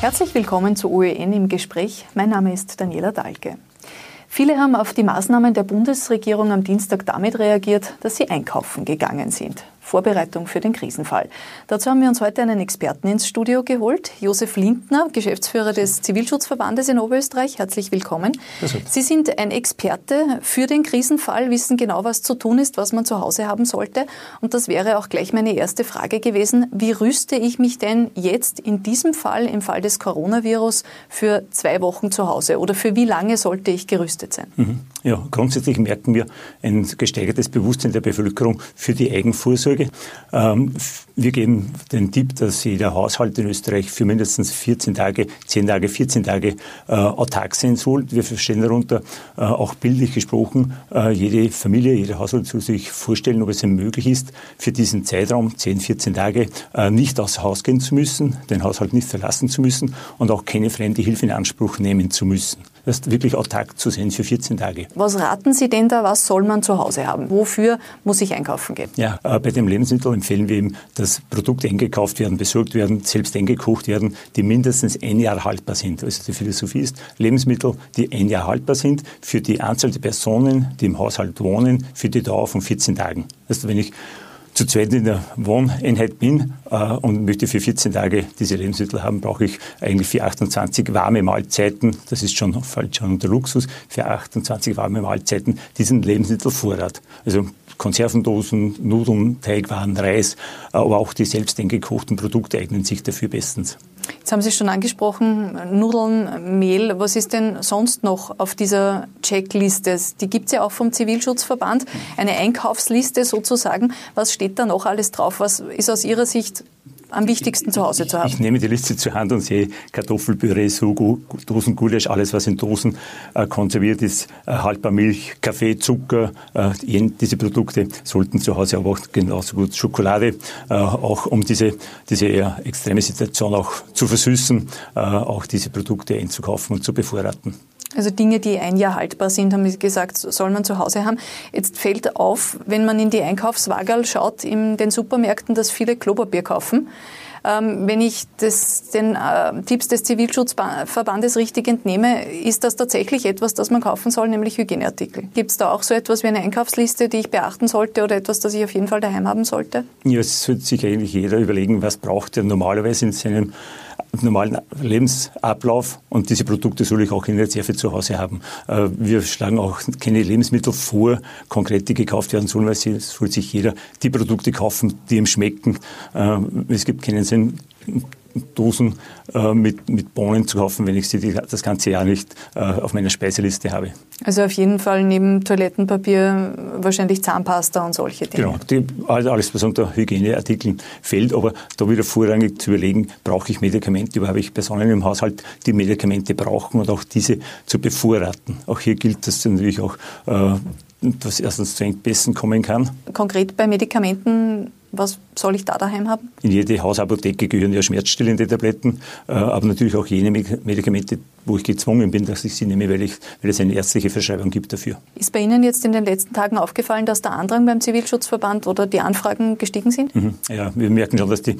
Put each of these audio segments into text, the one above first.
Herzlich willkommen zu OEN im Gespräch. Mein Name ist Daniela Dahlke. Viele haben auf die Maßnahmen der Bundesregierung am Dienstag damit reagiert, dass sie einkaufen gegangen sind. Vorbereitung für den Krisenfall. Dazu haben wir uns heute einen Experten ins Studio geholt, Josef Lindner, Geschäftsführer des Zivilschutzverbandes in Oberösterreich. Herzlich willkommen. Sie sind ein Experte für den Krisenfall, wissen genau, was zu tun ist, was man zu Hause haben sollte. Und das wäre auch gleich meine erste Frage gewesen. Wie rüste ich mich denn jetzt in diesem Fall, im Fall des Coronavirus, für zwei Wochen zu Hause? Oder für wie lange sollte ich gerüstet sein? Mhm. Ja, grundsätzlich merken wir ein gesteigertes Bewusstsein der Bevölkerung für die Eigenvorsorge Folge. Ähm, wir geben den Tipp, dass jeder Haushalt in Österreich für mindestens 14 Tage, 10 Tage, 14 Tage äh, autark sein soll. Wir verstehen darunter äh, auch bildlich gesprochen, äh, jede Familie, jeder Haushalt soll sich vorstellen, ob es ihm möglich ist, für diesen Zeitraum, 10, 14 Tage, nicht aus Haus gehen zu müssen, den Haushalt nicht verlassen zu müssen und auch keine fremde Hilfe in Anspruch nehmen zu müssen. Das ist wirklich autark zu sehen für 14 Tage. Was raten Sie denn da? Was soll man zu Hause haben? Wofür muss ich einkaufen gehen? Ja, äh, bei dem Lebensmittel empfehlen wir eben, dass Produkte eingekauft werden, besorgt werden, selbst eingekocht werden, die mindestens ein Jahr haltbar sind. Also die Philosophie ist, Lebensmittel, die ein Jahr haltbar sind, für die Anzahl der Personen, die im Haushalt wohnen, für die Dauer von 14 Tagen. Also wenn ich zu zweit in der Wohneinheit bin äh, und möchte für 14 Tage diese Lebensmittel haben, brauche ich eigentlich für 28 warme Mahlzeiten, das ist schon, fällt schon unter Luxus, für 28 warme Mahlzeiten diesen Lebensmittelvorrat. Also Konservendosen, Nudeln, Teigwaren, Reis, aber auch die selbst eingekochten Produkte eignen sich dafür bestens. Jetzt haben Sie schon angesprochen, Nudeln, Mehl. Was ist denn sonst noch auf dieser Checkliste? Die gibt es ja auch vom Zivilschutzverband. Eine Einkaufsliste sozusagen. Was steht da noch alles drauf? Was ist aus Ihrer Sicht am wichtigsten zu Hause zu haben? Ich nehme die Liste zur Hand und sehe Kartoffelpüree, Sugo, Dosengulasch, alles was in Dosen äh, konserviert ist, äh, haltbar Milch, Kaffee, Zucker, äh, diese Produkte sollten zu Hause aber auch genauso gut Schokolade, äh, auch um diese, diese eher extreme Situation auch zu versüßen, äh, auch diese Produkte einzukaufen und zu bevorraten. Also Dinge, die ein Jahr haltbar sind, haben Sie gesagt, soll man zu Hause haben. Jetzt fällt auf, wenn man in die Einkaufswagerl schaut in den Supermärkten, dass viele Klopapier kaufen. Ähm, wenn ich das, den äh, Tipps des Zivilschutzverbandes richtig entnehme, ist das tatsächlich etwas, das man kaufen soll, nämlich Hygieneartikel. Gibt es da auch so etwas wie eine Einkaufsliste, die ich beachten sollte oder etwas, das ich auf jeden Fall daheim haben sollte? Ja, es sollte sich eigentlich jeder überlegen, was braucht er normalerweise in seinem normalen Lebensablauf und diese Produkte soll ich auch in Reserve zu Hause haben. Äh, wir schlagen auch keine Lebensmittel vor, konkret die gekauft werden sollen, weil es soll sich jeder die Produkte kaufen, die ihm schmecken. Äh, es gibt keinen Sinn, Dosen äh, mit, mit Bohnen zu kaufen, wenn ich sie die, das ganze Jahr nicht äh, auf meiner Speiseliste habe. Also auf jeden Fall neben Toilettenpapier wahrscheinlich Zahnpasta und solche Dinge. Genau, die, also alles, was unter Hygieneartikeln fällt, aber da wieder vorrangig zu überlegen, brauche ich Medikamente, oder habe ich Personen im Haushalt, die Medikamente brauchen und auch diese zu bevorraten. Auch hier gilt das natürlich auch, äh, dass erstens zu Engpässen kommen kann. Konkret bei Medikamenten was soll ich da daheim haben? In jede Hausapotheke gehören ja schmerzstillende Tabletten, äh, aber natürlich auch jene Medikamente, wo ich gezwungen bin, dass ich sie nehme, weil, ich, weil es eine ärztliche Verschreibung gibt dafür. Ist bei Ihnen jetzt in den letzten Tagen aufgefallen, dass der Andrang beim Zivilschutzverband oder die Anfragen gestiegen sind? Mhm. Ja, wir merken schon, dass die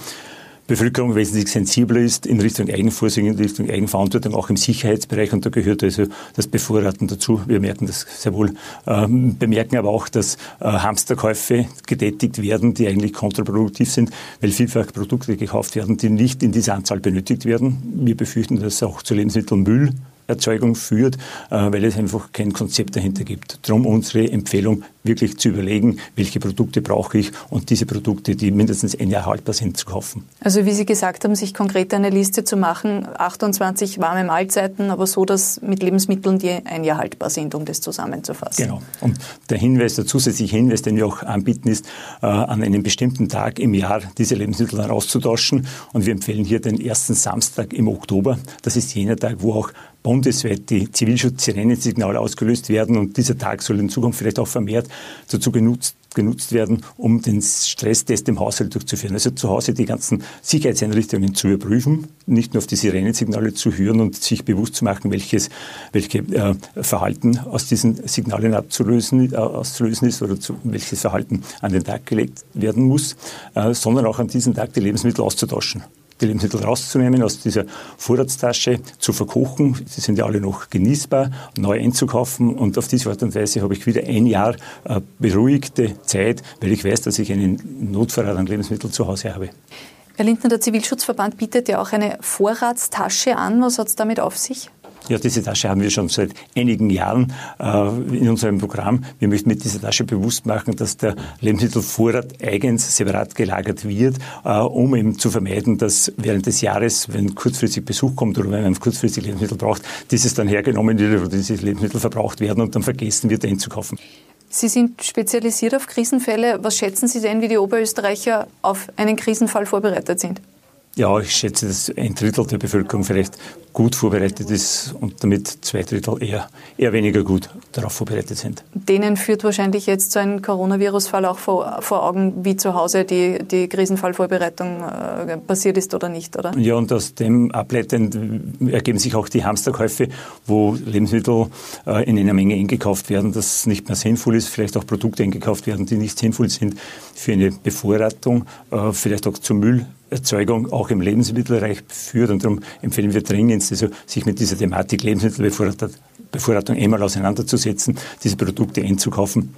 Bevölkerung wesentlich sensibler ist in Richtung Eigenvorsorge, in Richtung Eigenverantwortung, auch im Sicherheitsbereich. Und da gehört also das Bevorraten dazu. Wir merken das sehr wohl. Ähm, bemerken aber auch, dass äh, Hamsterkäufe getätigt werden, die eigentlich kontraproduktiv sind, weil vielfach Produkte gekauft werden, die nicht in dieser Anzahl benötigt werden. Wir befürchten, dass auch zu Lebensmittelmüll Erzeugung führt, äh, weil es einfach kein Konzept dahinter gibt. Darum unsere Empfehlung, wirklich zu überlegen, welche Produkte brauche ich und diese Produkte, die mindestens ein Jahr haltbar sind, zu kaufen. Also wie Sie gesagt haben, sich konkret eine Liste zu machen, 28 warme Mahlzeiten, aber so, dass mit Lebensmitteln, die ein Jahr haltbar sind, um das zusammenzufassen. Genau. Und der Hinweis, der zusätzliche Hinweis, den wir auch anbieten, ist, äh, an einem bestimmten Tag im Jahr diese Lebensmittel auszutauschen. Und wir empfehlen hier den ersten Samstag im Oktober. Das ist jener Tag, wo auch bundesweit die Zivilschutz-Sirenensignale ausgelöst werden und dieser Tag soll in Zukunft vielleicht auch vermehrt dazu genutzt, genutzt werden, um den Stresstest im Haushalt durchzuführen. Also zu Hause die ganzen Sicherheitseinrichtungen zu überprüfen, nicht nur auf die Sirenensignale zu hören und sich bewusst zu machen, welches, welche äh, Verhalten aus diesen Signalen abzulösen, äh, auszulösen ist oder zu, welches Verhalten an den Tag gelegt werden muss, äh, sondern auch an diesem Tag die Lebensmittel auszutauschen die Lebensmittel rauszunehmen aus dieser Vorratstasche, zu verkochen. Sie sind ja alle noch genießbar, neu einzukaufen und auf diese Art und Weise habe ich wieder ein Jahr äh, beruhigte Zeit, weil ich weiß, dass ich einen Notvorrat an Lebensmitteln zu Hause habe. Herr Lindner, der Zivilschutzverband bietet ja auch eine Vorratstasche an. Was hat es damit auf sich? Ja, diese Tasche haben wir schon seit einigen Jahren äh, in unserem Programm. Wir möchten mit dieser Tasche bewusst machen, dass der Lebensmittelvorrat eigens separat gelagert wird, äh, um eben zu vermeiden, dass während des Jahres, wenn kurzfristig Besuch kommt oder wenn man kurzfristig Lebensmittel braucht, dieses dann hergenommen wird oder diese Lebensmittel verbraucht werden und dann vergessen wird, einzukaufen. Sie sind spezialisiert auf Krisenfälle. Was schätzen Sie denn, wie die Oberösterreicher auf einen Krisenfall vorbereitet sind? Ja, ich schätze, dass ein Drittel der Bevölkerung vielleicht gut vorbereitet ist und damit zwei Drittel eher, eher weniger gut darauf vorbereitet sind. Denen führt wahrscheinlich jetzt so ein Coronavirus-Fall auch vor, vor, Augen, wie zu Hause die, die Krisenfallvorbereitung äh, passiert ist oder nicht, oder? Ja, und aus dem ableitend ergeben sich auch die Hamsterkäufe, wo Lebensmittel äh, in einer Menge eingekauft werden, das nicht mehr sinnvoll ist, vielleicht auch Produkte eingekauft werden, die nicht sinnvoll sind für eine Bevorratung, äh, vielleicht auch zum Müll Erzeugung auch im Lebensmittelbereich führt. Und darum empfehlen wir dringend, also sich mit dieser Thematik Lebensmittelbevorratung einmal auseinanderzusetzen, diese Produkte einzukaufen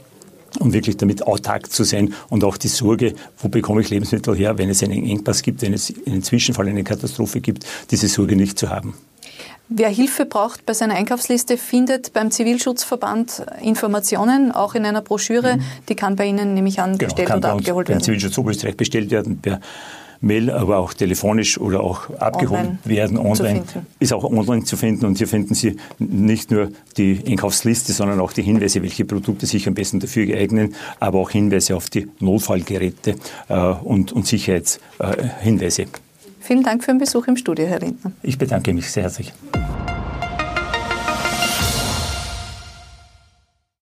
und wirklich damit autark zu sein und auch die Sorge, wo bekomme ich Lebensmittel her, wenn es einen Engpass gibt, wenn es einen Zwischenfall, eine Katastrophe gibt, diese Sorge nicht zu haben. Wer Hilfe braucht bei seiner Einkaufsliste, findet beim Zivilschutzverband Informationen, auch in einer Broschüre. Mhm. Die kann bei Ihnen, nehme ich an, genau, bestellt oder abgeholt werden. Beim Zivilschutz Oberösterreich bestellt werden. Per Mail, aber auch telefonisch oder auch abgeholt online werden online. Ist auch online zu finden und hier finden Sie nicht nur die Einkaufsliste, sondern auch die Hinweise, welche Produkte sich am besten dafür geeignen, aber auch Hinweise auf die Notfallgeräte äh, und, und Sicherheitshinweise. Vielen Dank für den Besuch im Studio, Herr Lindner. Ich bedanke mich sehr herzlich.